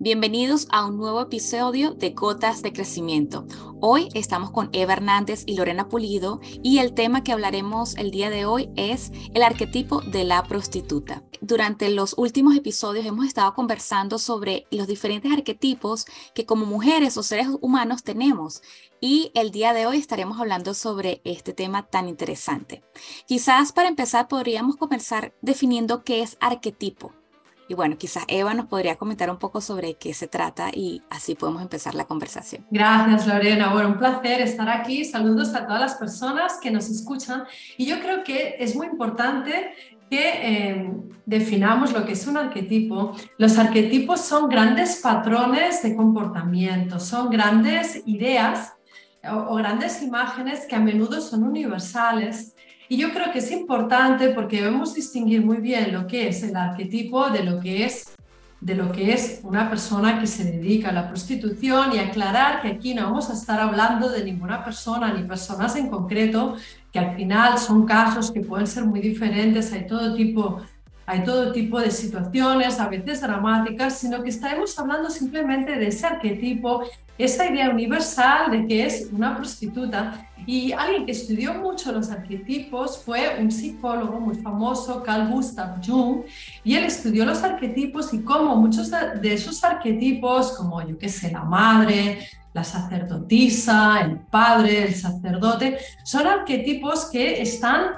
Bienvenidos a un nuevo episodio de Gotas de Crecimiento. Hoy estamos con Eva Hernández y Lorena Pulido y el tema que hablaremos el día de hoy es el arquetipo de la prostituta. Durante los últimos episodios hemos estado conversando sobre los diferentes arquetipos que como mujeres o seres humanos tenemos y el día de hoy estaremos hablando sobre este tema tan interesante. Quizás para empezar podríamos comenzar definiendo qué es arquetipo. Y bueno, quizás Eva nos podría comentar un poco sobre qué se trata y así podemos empezar la conversación. Gracias, Lorena. Bueno, un placer estar aquí. Saludos a todas las personas que nos escuchan. Y yo creo que es muy importante que eh, definamos lo que es un arquetipo. Los arquetipos son grandes patrones de comportamiento, son grandes ideas o grandes imágenes que a menudo son universales y yo creo que es importante porque debemos distinguir muy bien lo que es el arquetipo de lo que es de lo que es una persona que se dedica a la prostitución y aclarar que aquí no vamos a estar hablando de ninguna persona ni personas en concreto, que al final son casos que pueden ser muy diferentes, hay todo tipo hay todo tipo de situaciones, a veces dramáticas, sino que estaremos hablando simplemente de ese arquetipo, esa idea universal de que es una prostituta. Y alguien que estudió mucho los arquetipos fue un psicólogo muy famoso, Carl Gustav Jung, y él estudió los arquetipos y cómo muchos de esos arquetipos, como yo qué sé, la madre, la sacerdotisa, el padre, el sacerdote, son arquetipos que están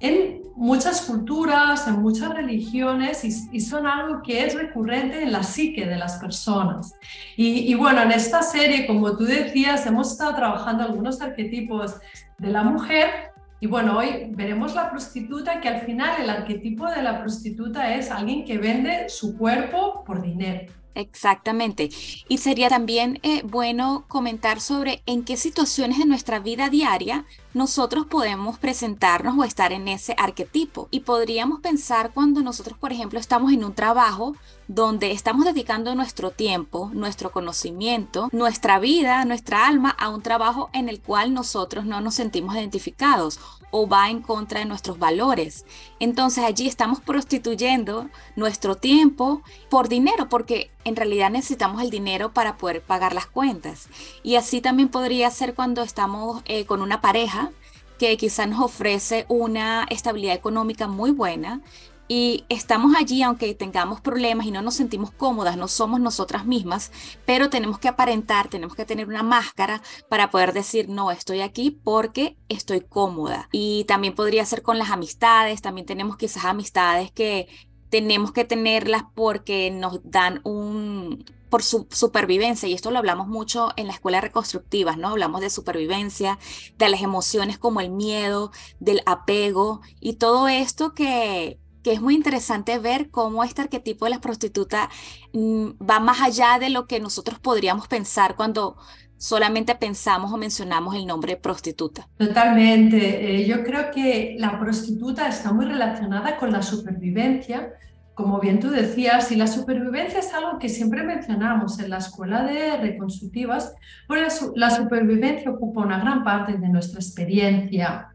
en muchas culturas, en muchas religiones y, son algo que es recurrente en la psique de las personas. Y, bueno, en esta serie, como tú decías, hemos estado trabajando algunos arquetipos de la mujer y bueno, hoy veremos la prostituta, que al final el arquetipo de la prostituta es alguien que vende su cuerpo por dinero. Exactamente. Y sería también eh, bueno comentar sobre en qué situaciones de nuestra vida diaria nosotros podemos presentarnos o estar en ese arquetipo. Y podríamos pensar cuando nosotros, por ejemplo, estamos en un trabajo donde estamos dedicando nuestro tiempo, nuestro conocimiento, nuestra vida, nuestra alma a un trabajo en el cual nosotros no nos sentimos identificados o va en contra de nuestros valores. Entonces allí estamos prostituyendo nuestro tiempo por dinero, porque en realidad necesitamos el dinero para poder pagar las cuentas. Y así también podría ser cuando estamos eh, con una pareja que quizá nos ofrece una estabilidad económica muy buena, y estamos allí aunque tengamos problemas y no nos sentimos cómodas, no somos nosotras mismas, pero tenemos que aparentar, tenemos que tener una máscara para poder decir, no, estoy aquí porque estoy cómoda. Y también podría ser con las amistades, también tenemos quizás amistades que tenemos que tenerlas porque nos dan un, por su supervivencia, y esto lo hablamos mucho en la escuela reconstructiva, ¿no? Hablamos de supervivencia, de las emociones como el miedo, del apego y todo esto que que es muy interesante ver cómo este arquetipo de la prostituta mm, va más allá de lo que nosotros podríamos pensar cuando solamente pensamos o mencionamos el nombre prostituta. Totalmente. Eh, yo creo que la prostituta está muy relacionada con la supervivencia. Como bien tú decías, y la supervivencia es algo que siempre mencionamos en la escuela de reconstructivas, porque la supervivencia ocupa una gran parte de nuestra experiencia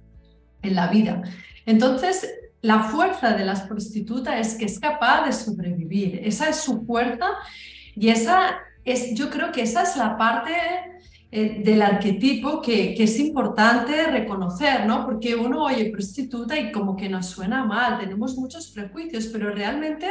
en la vida. Entonces, la fuerza de las prostitutas es que es capaz de sobrevivir. Esa es su fuerza y esa es, yo creo que esa es la parte eh, del arquetipo que, es importante reconocer, ¿no? Porque uno oye prostituta y como que nos suena mal, tenemos muchos prejuicios, pero realmente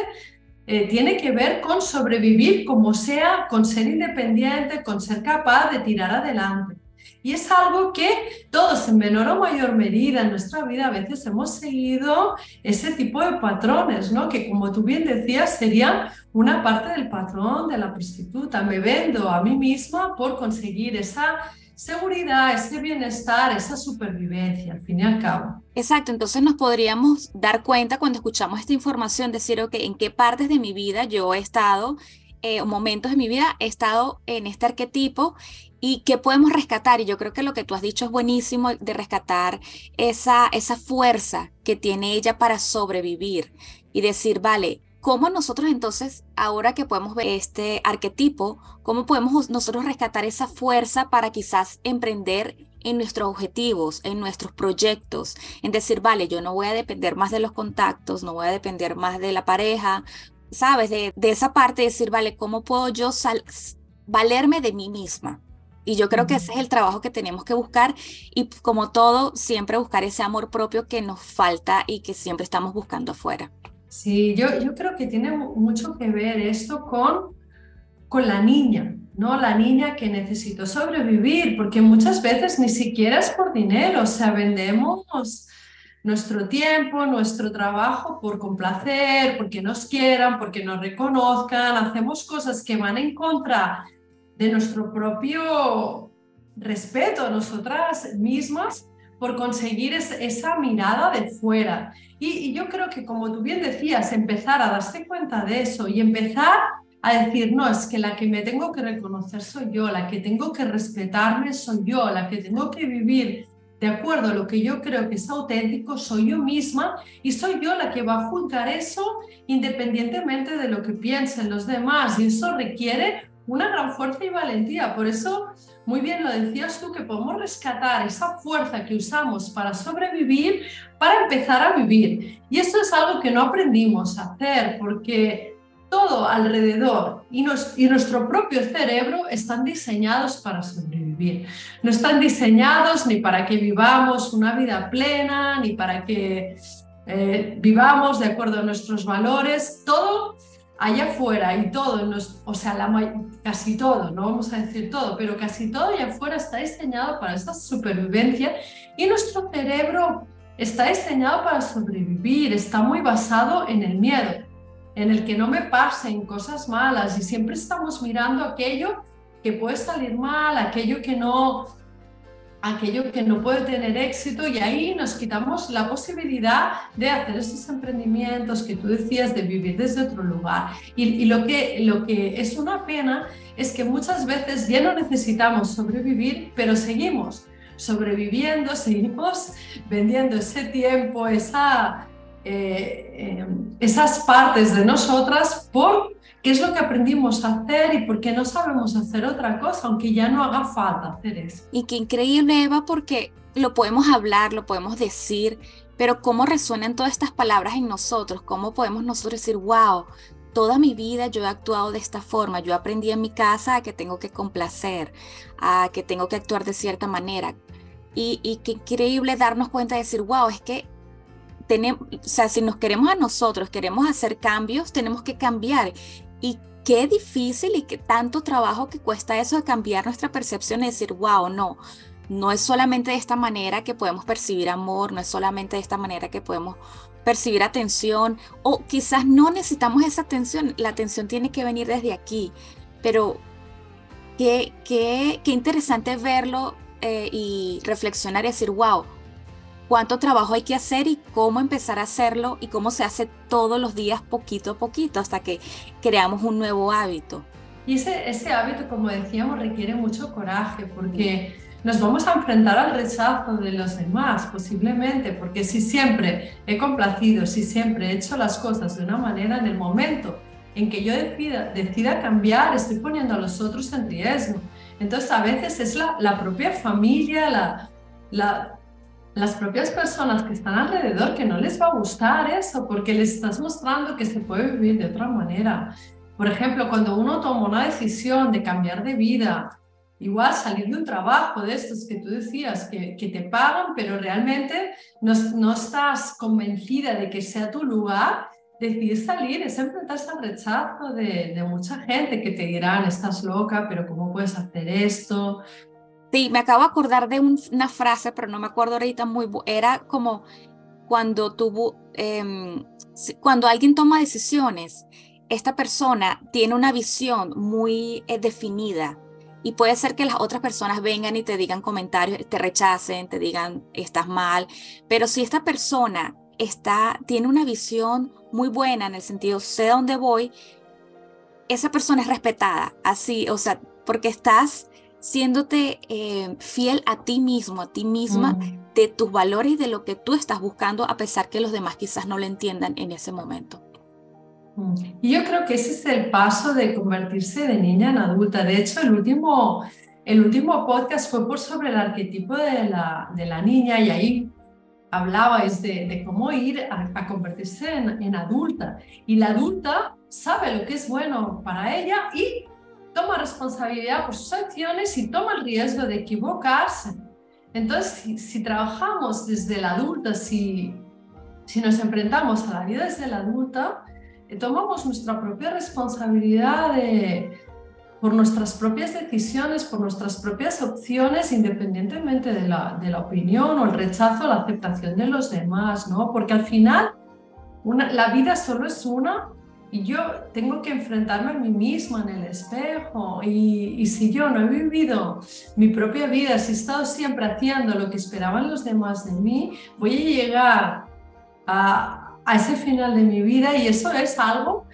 eh, tiene que ver con sobrevivir como sea, con ser independiente, con ser capaz de tirar adelante. Y es algo que todos en menor o mayor medida en nuestra vida a veces hemos seguido ese tipo de patrones, ¿no? Que como tú bien decías, sería una parte del patrón de la prostituta. Me vendo a mí misma por conseguir esa seguridad, ese bienestar, esa supervivencia, al fin y al cabo. Exacto, entonces nos podríamos dar cuenta cuando escuchamos esta información, decir, ok, ¿en qué partes de mi vida yo he estado eh, momentos de mi vida he estado en este arquetipo y qué podemos rescatar. Y yo creo que lo que tú has dicho es buenísimo de rescatar esa, esa fuerza que tiene ella para sobrevivir y decir, vale, ¿cómo nosotros entonces, ahora que podemos ver este arquetipo, cómo podemos nosotros rescatar esa fuerza para quizás emprender en nuestros objetivos, en nuestros proyectos, en decir, vale, yo no voy a depender más de los contactos, no voy a depender más de la pareja, ¿sabes? De, de esa parte de decir, vale, ¿cómo puedo yo valerme de mí misma? Y yo creo que ese es el trabajo que tenemos que buscar y como todo, siempre buscar ese amor propio que nos falta y que siempre estamos buscando afuera. Sí, yo, yo creo que tiene mucho que ver esto con, con la niña, ¿no? La niña que necesitó sobrevivir, porque muchas veces ni siquiera es por dinero, o sea, vendemos nuestro tiempo, nuestro trabajo por complacer, porque nos quieran, porque nos reconozcan, hacemos cosas que van en contra de nuestro propio respeto a nosotras mismas por conseguir esa mirada de fuera. Y, yo creo que, como tú bien decías, empezar a darse cuenta de eso y empezar a decir, no, es que la que me tengo que reconocer soy yo, la que tengo que respetarme soy yo, la que tengo que vivir de acuerdo a lo que yo creo que es auténtico, soy yo misma y soy yo la que va a juzgar eso independientemente de lo que piensen los demás. Y eso requiere una gran fuerza y valentía. Por eso, muy bien lo decías tú, que podemos rescatar esa fuerza que usamos para sobrevivir, para empezar a vivir. Y eso es algo que no aprendimos a hacer, porque todo alrededor y, y nuestro propio cerebro están diseñados para sobrevivir. No están diseñados ni para que vivamos una vida plena, ni para que eh, vivamos de acuerdo a nuestros valores. Todo allá afuera y todo, o sea, casi todo, no vamos a decir todo, pero casi todo allá afuera está diseñado para esta supervivencia y nuestro cerebro está diseñado para sobrevivir, está muy basado en el miedo, en el que no me pasen cosas malas y siempre estamos mirando aquello que puede salir mal, aquello que no aquello que no puede tener éxito y ahí nos quitamos la posibilidad de hacer esos emprendimientos que tú decías, de vivir desde otro lugar. Y, lo, que, lo que es una pena es que muchas veces ya no necesitamos sobrevivir, pero seguimos sobreviviendo, seguimos vendiendo ese tiempo, esa, eh, eh, esas partes de nosotras por qué es lo que aprendimos a hacer y por qué no sabemos hacer otra cosa, aunque ya no haga falta hacer eso. Y qué increíble, Eva, porque lo podemos hablar, lo podemos decir, pero cómo resuenan todas estas palabras en nosotros, cómo podemos nosotros decir, wow, toda mi vida yo he actuado de esta forma, yo aprendí en mi casa a que tengo que complacer, a que tengo que actuar de cierta manera. Y, qué increíble darnos cuenta de decir, wow, es que tenemos, o sea, si nos queremos a nosotros, queremos hacer cambios, tenemos que cambiar. Y qué difícil y qué tanto trabajo que cuesta eso de cambiar nuestra percepción y decir, wow, no, no es solamente de esta manera que podemos percibir amor, no es solamente de esta manera que podemos percibir atención, o quizás no necesitamos esa atención, la atención tiene que venir desde aquí, pero qué, qué, qué interesante verlo eh, y reflexionar y decir, wow, cuánto trabajo hay que hacer y cómo empezar a hacerlo y cómo se hace todos los días poquito a poquito hasta que creamos un nuevo hábito. Y ese, ese hábito, como decíamos, requiere mucho coraje porque nos vamos a enfrentar al rechazo de los demás, posiblemente, porque si siempre he complacido, si siempre he hecho las cosas de una manera en el momento en que yo decida, decida cambiar, estoy poniendo a los otros en riesgo. Entonces, a veces es la, la propia familia, la, la, las propias personas que están alrededor que no les va a gustar eso porque les estás mostrando que se puede vivir de otra manera. Por ejemplo, cuando uno toma una decisión de cambiar de vida, igual salir de un trabajo de estos que tú decías que, que te pagan, pero realmente no, no, estás convencida de que sea tu lugar, decidir salir es enfrentarse al rechazo de, de mucha gente que te dirán, estás loca, pero ¿cómo puedes hacer esto? Sí, me acabo de acordar de una frase, pero no me acuerdo ahorita muy. Era como cuando tuvo, em, cuando alguien toma decisiones, esta persona tiene una visión muy eh, definida y puede ser que las otras personas vengan y te digan comentarios, te rechacen, te digan estás mal, pero si esta persona está, tiene una visión muy buena en el sentido sé dónde voy, esa persona es respetada, así, o sea, porque estás siéndote eh, fiel a ti mismo, a ti misma, mm. de tus valores y de lo que tú estás buscando, a pesar que los demás quizás no lo entiendan en ese momento. Mm. Y yo creo que ese es el paso de convertirse de niña en adulta. De hecho, el último, el último podcast fue por sobre el arquetipo de la, de la niña y ahí hablabais de, de cómo ir a, convertirse en, en, adulta. Y la adulta sabe lo que es bueno para ella y toma responsabilidad por sus acciones y toma el riesgo de equivocarse. Entonces, si, trabajamos desde el adulto, si, si nos enfrentamos a la vida desde el adulto, eh, tomamos nuestra propia responsabilidad por nuestras propias decisiones, por nuestras propias opciones, independientemente de la, de la opinión o el rechazo la aceptación de los demás, ¿no? Porque al final una, la vida solo es una y yo tengo que enfrentarme a mí misma en el espejo. Y, y, si yo no he vivido mi propia vida, si he estado siempre haciendo lo que esperaban los demás de mí, voy a llegar a, a ese final de mi vida y eso es algo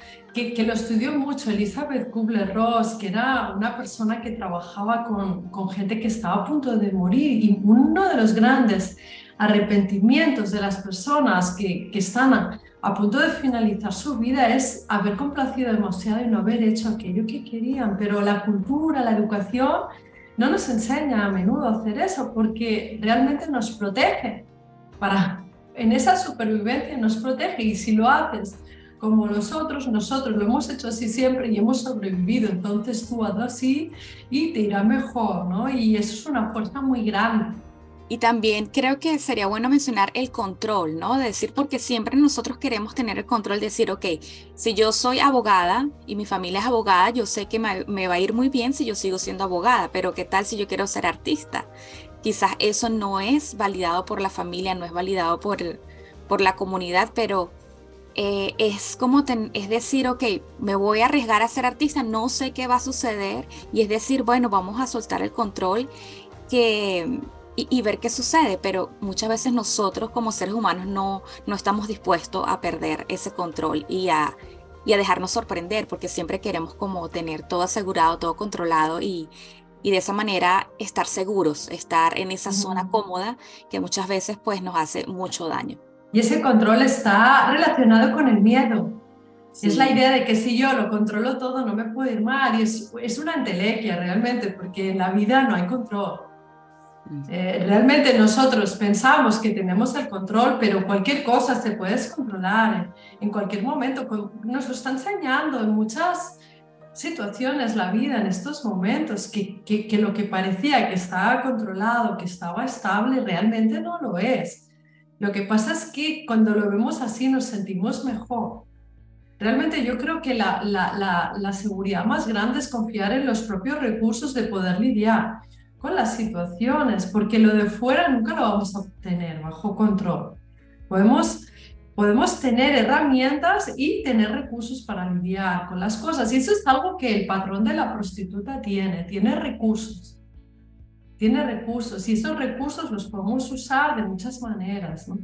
que, lo estudió mucho Elizabeth Kubler-Ross, que era una persona que trabajaba con, con, gente que estaba a punto de morir y uno de los grandes arrepentimientos de las personas que, que están a, punto de finalizar su vida es haber complacido demasiado y no haber hecho aquello que querían. Pero la cultura, la educación no nos enseña a menudo a hacer eso porque realmente nos protege. Para, en esa supervivencia nos protege y si lo haces como nosotros, nosotros lo hemos hecho así siempre y hemos sobrevivido, entonces tú hazlo así y te irá mejor, ¿no? Y eso es una fuerza muy grande. Y también creo que sería bueno mencionar el control, ¿no? De decir, porque siempre nosotros queremos tener el control, de decir, ok, si yo soy abogada y mi familia es abogada, yo sé que me, va a ir muy bien si yo sigo siendo abogada, pero ¿qué tal si yo quiero ser artista? Quizás eso no es validado por la familia, no es validado por, por la comunidad, pero eh, es como es decir, ok, me voy a arriesgar a ser artista, no sé qué va a suceder, y es decir, bueno, vamos a soltar el control que, y, ver qué sucede, pero muchas veces nosotros como seres humanos no, no estamos dispuestos a perder ese control y a, y a dejarnos sorprender, porque siempre queremos como tener todo asegurado, todo controlado y, y de esa manera estar seguros, estar en esa zona cómoda que muchas veces pues nos hace mucho daño. Y ese control está relacionado con el miedo. Es la idea de que si yo lo controlo todo no me puedo ir mal. Y es, es una entelequia realmente, porque en la vida no hay control. Eh, realmente nosotros pensamos que tenemos el control, pero cualquier cosa se puede descontrolar en, cualquier momento. Nos lo está enseñando en muchas situaciones la vida en estos momentos, que, que, que lo que parecía que estaba controlado, que estaba estable, realmente no lo es. Lo que pasa es que cuando lo vemos así nos sentimos mejor. Realmente yo creo que la, la, la, seguridad más grande es confiar en los propios recursos de poder lidiar con las situaciones, porque lo de fuera nunca lo vamos a obtener bajo control. Podemos, podemos tener herramientas y tener recursos para lidiar con las cosas. Y eso es algo que el patrón de la prostituta tiene, tiene recursos tiene recursos y esos recursos los podemos usar de muchas maneras. ¿no?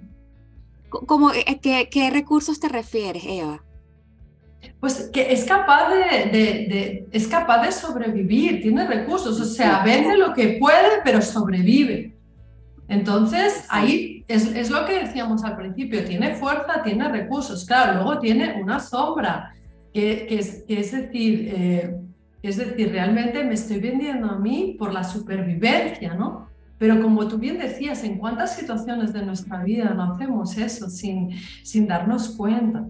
¿Cómo, eh, qué, qué, recursos te refieres, Eva? Pues que es capaz de, de, es capaz de sobrevivir, tiene recursos, o sea, vende lo que puede, pero sobrevive. Entonces, ahí es, es, lo que decíamos al principio, tiene fuerza, tiene recursos, claro, luego tiene una sombra, que, que, es, que es, decir, eh, es decir, realmente me estoy vendiendo a mí por la supervivencia, ¿no? Pero como tú bien decías, ¿en cuántas situaciones de nuestra vida no hacemos eso sin, sin darnos cuenta?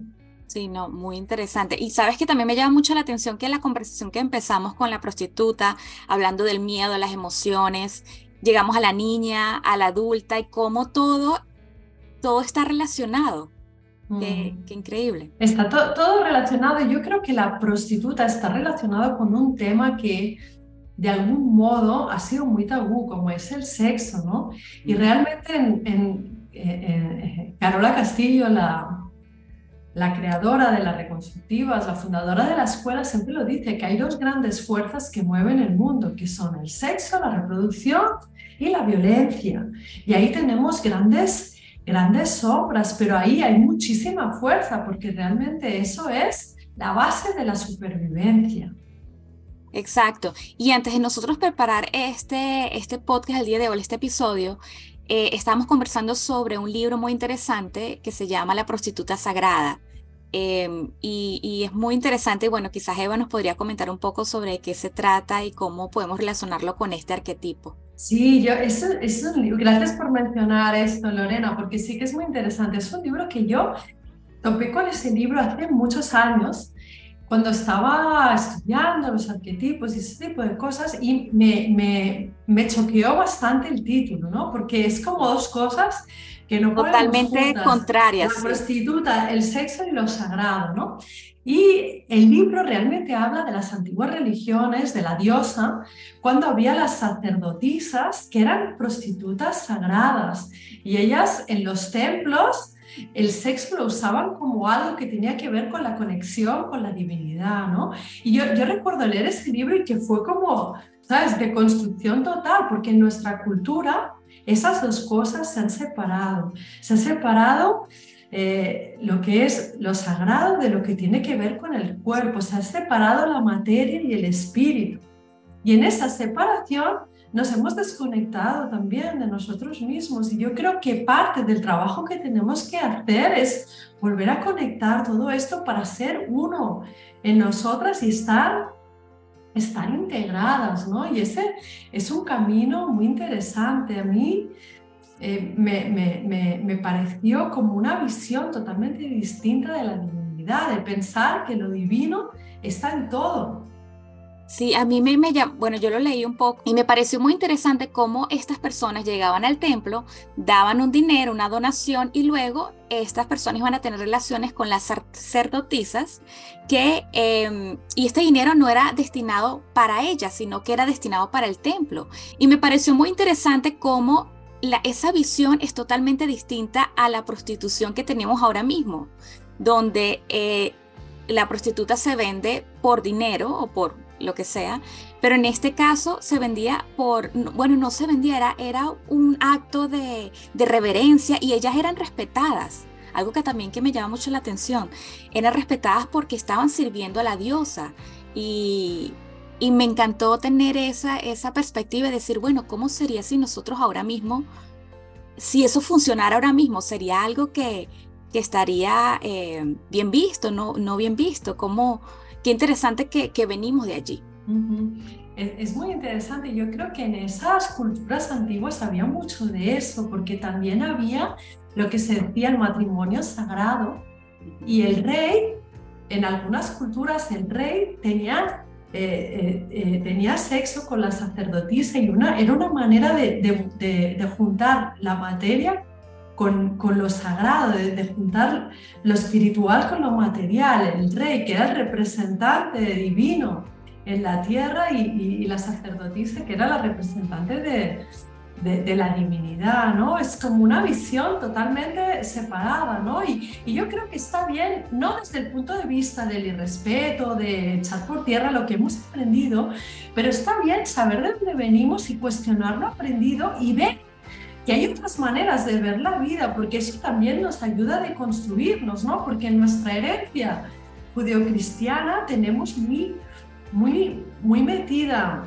Sí, no, muy interesante. Y sabes que también me llama mucho la atención que la conversación que empezamos con la prostituta, hablando del miedo, las emociones, llegamos a la niña, a la adulta y cómo todo, todo está relacionado. Qué, mm. increíble. Está todo relacionado. Yo creo que la prostituta está relacionada con un tema que de algún modo ha sido muy tabú, como es el sexo, ¿no? Y mm. realmente en, en, Carola Castillo, la, la creadora de las reconstructivas, la fundadora de la escuela, siempre lo dice, que hay dos grandes fuerzas que mueven el mundo, que son el sexo, la reproducción y la violencia. Y ahí tenemos grandes grandes obras, pero ahí hay muchísima fuerza porque realmente eso es la base de la supervivencia. Exacto. Y antes de nosotros preparar este, este podcast el día de hoy, este episodio, eh, estábamos conversando sobre un libro muy interesante que se llama La prostituta sagrada. Em, y, y, es muy interesante y bueno, quizás Eva nos podría comentar un poco sobre qué se trata y cómo podemos relacionarlo con este arquetipo. Sí, yo, eso, es un libro, gracias por mencionar esto, Lorena, porque sí que es muy interesante. Es un libro que yo topé con ese libro hace muchos años cuando estaba estudiando los arquetipos y ese tipo de cosas y me, me, me choqueó bastante el título, ¿no? Porque es como dos cosas que no Totalmente contrarias. La prostituta, el sexo y lo sagrado, ¿no? Y el libro realmente habla de las antiguas religiones, de la diosa, cuando había las sacerdotisas que eran prostitutas sagradas y ellas en los templos el sexo lo usaban como algo que tenía que ver con la conexión con la divinidad, ¿no? Y yo, recuerdo leer ese libro y que fue como, ¿sabes?, de construcción total, porque en nuestra cultura esas dos cosas se han separado. Se han separado eh, lo que es lo sagrado de lo que tiene que ver con el cuerpo. Se ha separado la materia y el espíritu. Y en esa separación nos hemos desconectado también de nosotros mismos y yo creo que parte del trabajo que tenemos que hacer es volver a conectar todo esto para ser uno en nosotras y estar, estar integradas, ¿no? Y ese es un camino muy interesante. A mí eh, me, me, me pareció como una visión totalmente distinta de la divinidad, de pensar que lo divino está en todo Sí, a mí me, me bueno, yo lo leí un poco y me pareció muy interesante cómo estas personas llegaban al templo, daban un dinero, una donación y luego estas personas iban a tener relaciones con las sacerdotisas que, em, y este dinero no era destinado para ellas, sino que era destinado para el templo. Y me pareció muy interesante cómo la, esa visión es totalmente distinta a la prostitución que tenemos ahora mismo, donde eh, la prostituta se vende por dinero o por lo que sea, pero en este caso se vendía por, bueno, no se vendía, era, un acto de, reverencia y ellas eran respetadas. Algo que también que me llama mucho la atención, eran respetadas porque estaban sirviendo a la diosa y, y me encantó tener esa, esa perspectiva de decir, bueno, ¿cómo sería si nosotros ahora mismo, si eso funcionara ahora mismo, sería algo que, que estaría eh, bien visto, no, no bien visto? ¿Cómo, qué interesante que, que venimos de allí. es, muy interesante. Yo creo que en esas culturas antiguas había mucho de eso, porque también había lo que se decía el matrimonio sagrado. Y el rey, en algunas culturas, el rey tenía, eh, eh, eh, tenía sexo con la sacerdotisa y una, era una manera de, de, de juntar la materia con, lo sagrado, de, juntar lo espiritual con lo material, el rey que era representante divino en la tierra y, la sacerdotisa que era la representante de, de, la divinidad, ¿no? Es como una visión totalmente separada, ¿no? Y, y, yo creo que está bien, no desde el punto de vista del irrespeto, de echar por tierra lo que hemos aprendido, pero está bien saber de dónde venimos y cuestionar lo aprendido y ver que hay otras maneras de ver la vida, porque eso también nos ayuda a deconstruirnos, ¿no? Porque en nuestra herencia judeocristiana tenemos muy, muy, muy metida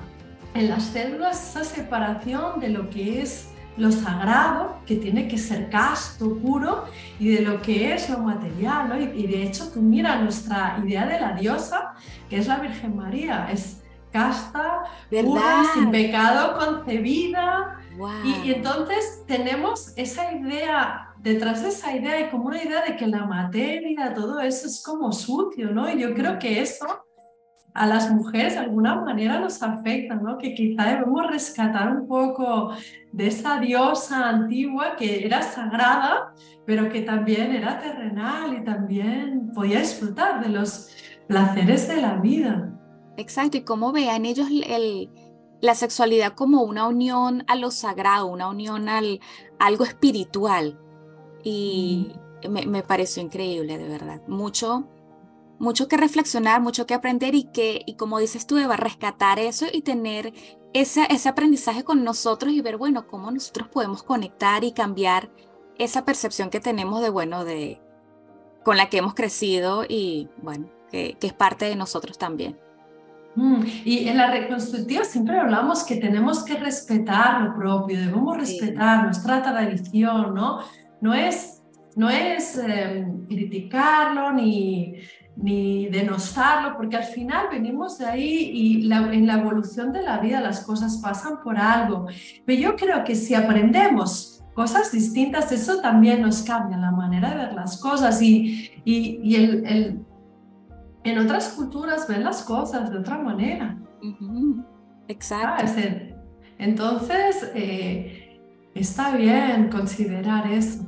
en las células esa separación de lo que es lo sagrado, que tiene que ser casto, puro, y de lo que es lo material, ¿no? y, de hecho, tú mira nuestra idea de la diosa, que es la Virgen María, es casta, pura, sin pecado, concebida, y, entonces tenemos esa idea, detrás de esa idea hay como una idea de que la materia, todo eso es como sucio, ¿no? Y yo creo que eso a las mujeres de alguna manera nos afecta, ¿no? Que quizá debemos rescatar un poco de esa diosa antigua que era sagrada, pero que también era terrenal y también podía disfrutar de los placeres de la vida. Exacto, y cómo vean ellos el la sexualidad como una unión a lo sagrado, una unión al algo espiritual. Y me, pareció increíble, de verdad. Mucho, mucho que reflexionar, mucho que aprender y que, y como dices tú, Eva, rescatar eso y tener ese, ese aprendizaje con nosotros y ver, bueno, cómo nosotros podemos conectar y cambiar esa percepción que tenemos de, bueno, de con la que hemos crecido y, bueno, que es parte de nosotros también. Mm, y en la reconstructiva siempre hablamos que tenemos que respetar lo propio, debemos respetar nuestra tradición, ¿no? No es, no es em, criticarlo ni, ni denostarlo, porque al final venimos de ahí y en la evolución de la vida las cosas pasan por algo. Pero yo creo que si aprendemos cosas distintas, eso también nos cambia la manera de ver las cosas y, y, y el en otras culturas ven las cosas de otra manera. Exacto. Entonces, eh, está bien considerar eso.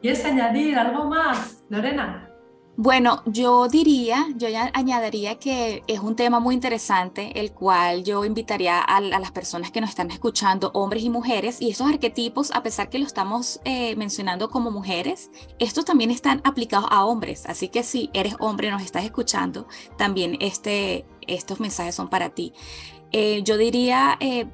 ¿Quieres añadir algo más, Lorena? Bueno, yo diría, yo ya añadiría que es un tema muy interesante, el cual yo invitaría a, las personas que nos están escuchando, hombres y mujeres, y esos arquetipos, a pesar que lo estamos eh, mencionando como mujeres, estos también están aplicados a hombres. Así que si eres hombre y nos estás escuchando, también este, estos mensajes son para ti. Eh, yo diría, eh,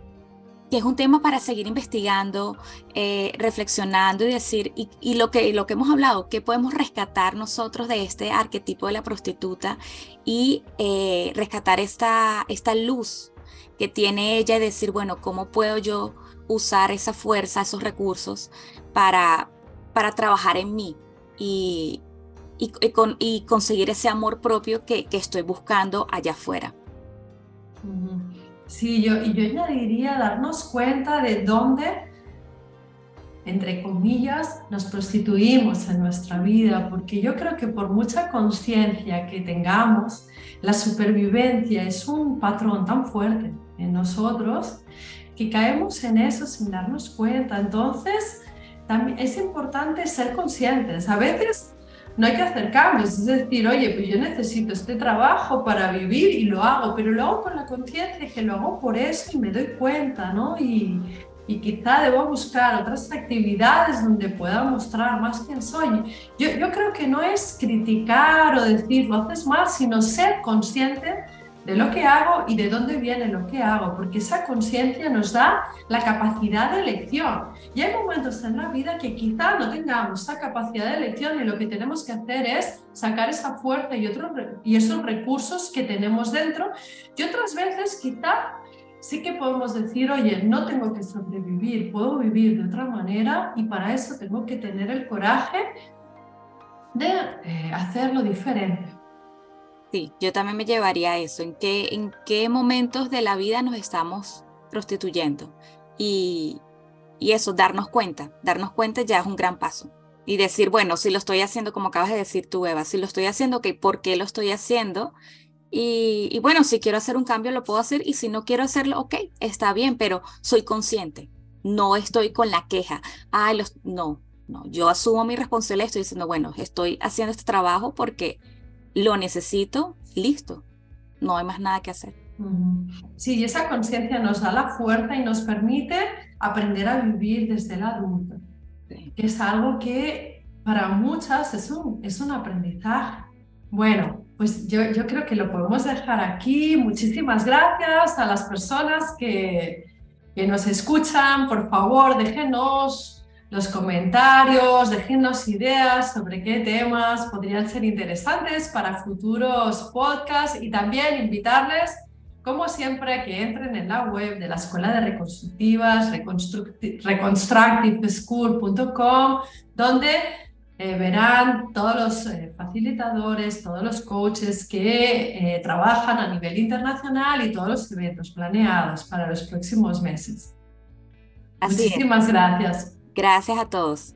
que es un tema para seguir investigando, eh, reflexionando y decir, y, lo, que, lo que hemos hablado, qué podemos rescatar nosotros de este arquetipo de la prostituta y eh, rescatar esta, esta luz que tiene ella y decir, bueno, ¿cómo puedo yo usar esa fuerza, esos recursos para, para trabajar en mí y, y, conseguir ese amor propio que, que estoy buscando allá afuera? Sí, yo, y yo añadiría darnos cuenta de dónde, entre comillas, nos prostituimos en nuestra vida, porque yo creo que por mucha conciencia que tengamos, la supervivencia es un patrón tan fuerte en nosotros que caemos en eso sin darnos cuenta. Entonces, también es importante ser conscientes. A veces no hay que hacer es decir, oye, pues yo necesito este trabajo para vivir y lo hago, pero lo hago con la conciencia que lo hago por eso y me doy cuenta, ¿no? Y, y quizá debo buscar otras actividades donde pueda mostrar más quién soy. Yo, yo creo que no es criticar o decir lo haces mal, sino ser consciente de lo que hago y de dónde viene lo que hago, porque esa conciencia nos da la capacidad de elección. Y hay momentos en la vida que quizá no tengamos esa capacidad de elección y lo que tenemos que hacer es sacar esa fuerza y, otros, y esos recursos que tenemos dentro. Y otras veces quizá sí que podemos decir, oye, no tengo que sobrevivir, puedo vivir de otra manera y para eso tengo que tener el coraje de eh, hacerlo diferente. Sí, yo también me llevaría a eso, en qué, en qué momentos de la vida nos estamos prostituyendo. Y, y eso, darnos cuenta, darnos cuenta ya es un gran paso. Y decir, bueno, si lo estoy haciendo, como acabas de decir tú, Eva, si lo estoy haciendo, ok, ¿por qué lo estoy haciendo? Y, y, bueno, si quiero hacer un cambio, lo puedo hacer. Y si no quiero hacerlo, ok, está bien, pero soy consciente. No estoy con la queja. Ay, los, no, no, yo asumo mi responsabilidad. Estoy diciendo, bueno, estoy haciendo este trabajo porque lo necesito, listo, no hay más nada que hacer. Sí, y esa conciencia nos da la fuerza y nos permite aprender a vivir desde el adulto, que es algo que para muchas es un, es un aprendizaje. Bueno, pues yo, yo creo que lo podemos dejar aquí. Muchísimas gracias a las personas que, que nos escuchan. Por favor, déjenos los comentarios, déjennos ideas sobre qué temas podrían ser interesantes para futuros podcasts y también invitarles, como siempre, a que entren en la web de la Escuela de Reconstructivas, reconstructiveschool.com, donde eh, verán todos los eh, facilitadores, todos los coaches que eh, trabajan a nivel internacional y todos los eventos planeados para los próximos meses. Muchísimas gracias. Gracias a todos.